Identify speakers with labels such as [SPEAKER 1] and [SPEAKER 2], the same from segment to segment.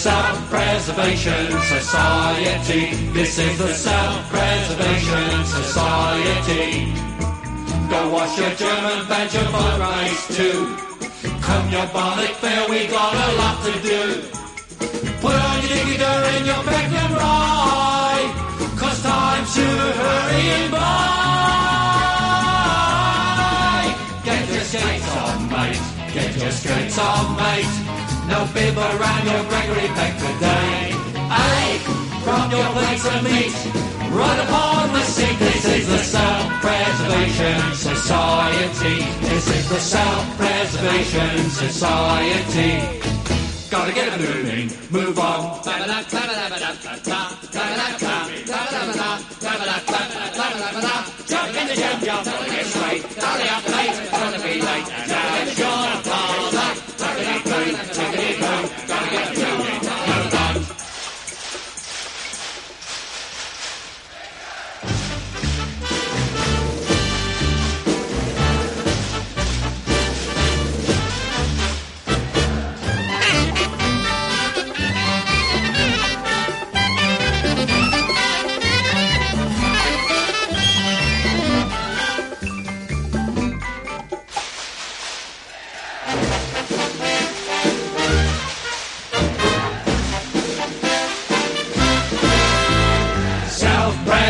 [SPEAKER 1] Self-Preservation Society. This is the Self-Preservation Society. Go wash your German badge, your boat race too. Come your bonnet fair, we got a lot to do. Get your skates on, mate. No bib around your Gregory Peck today. Hey, from your place of meat, right upon the seat. This is the Self-Preservation Society. This is the Self-Preservation Society. Gotta get it moving, move on. Jump in the jump, jump, gotta get straight. Hurry up, mate, gonna be late.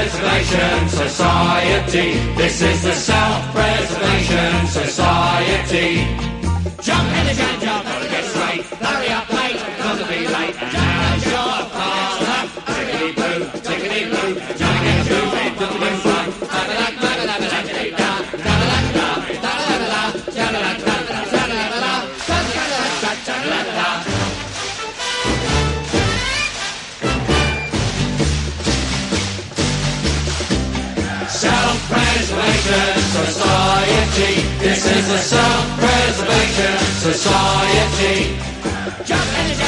[SPEAKER 1] Self-Preservation Society. This is the Self-Preservation Society. Self-Preservation Society. This is the Self-Preservation Society. Jump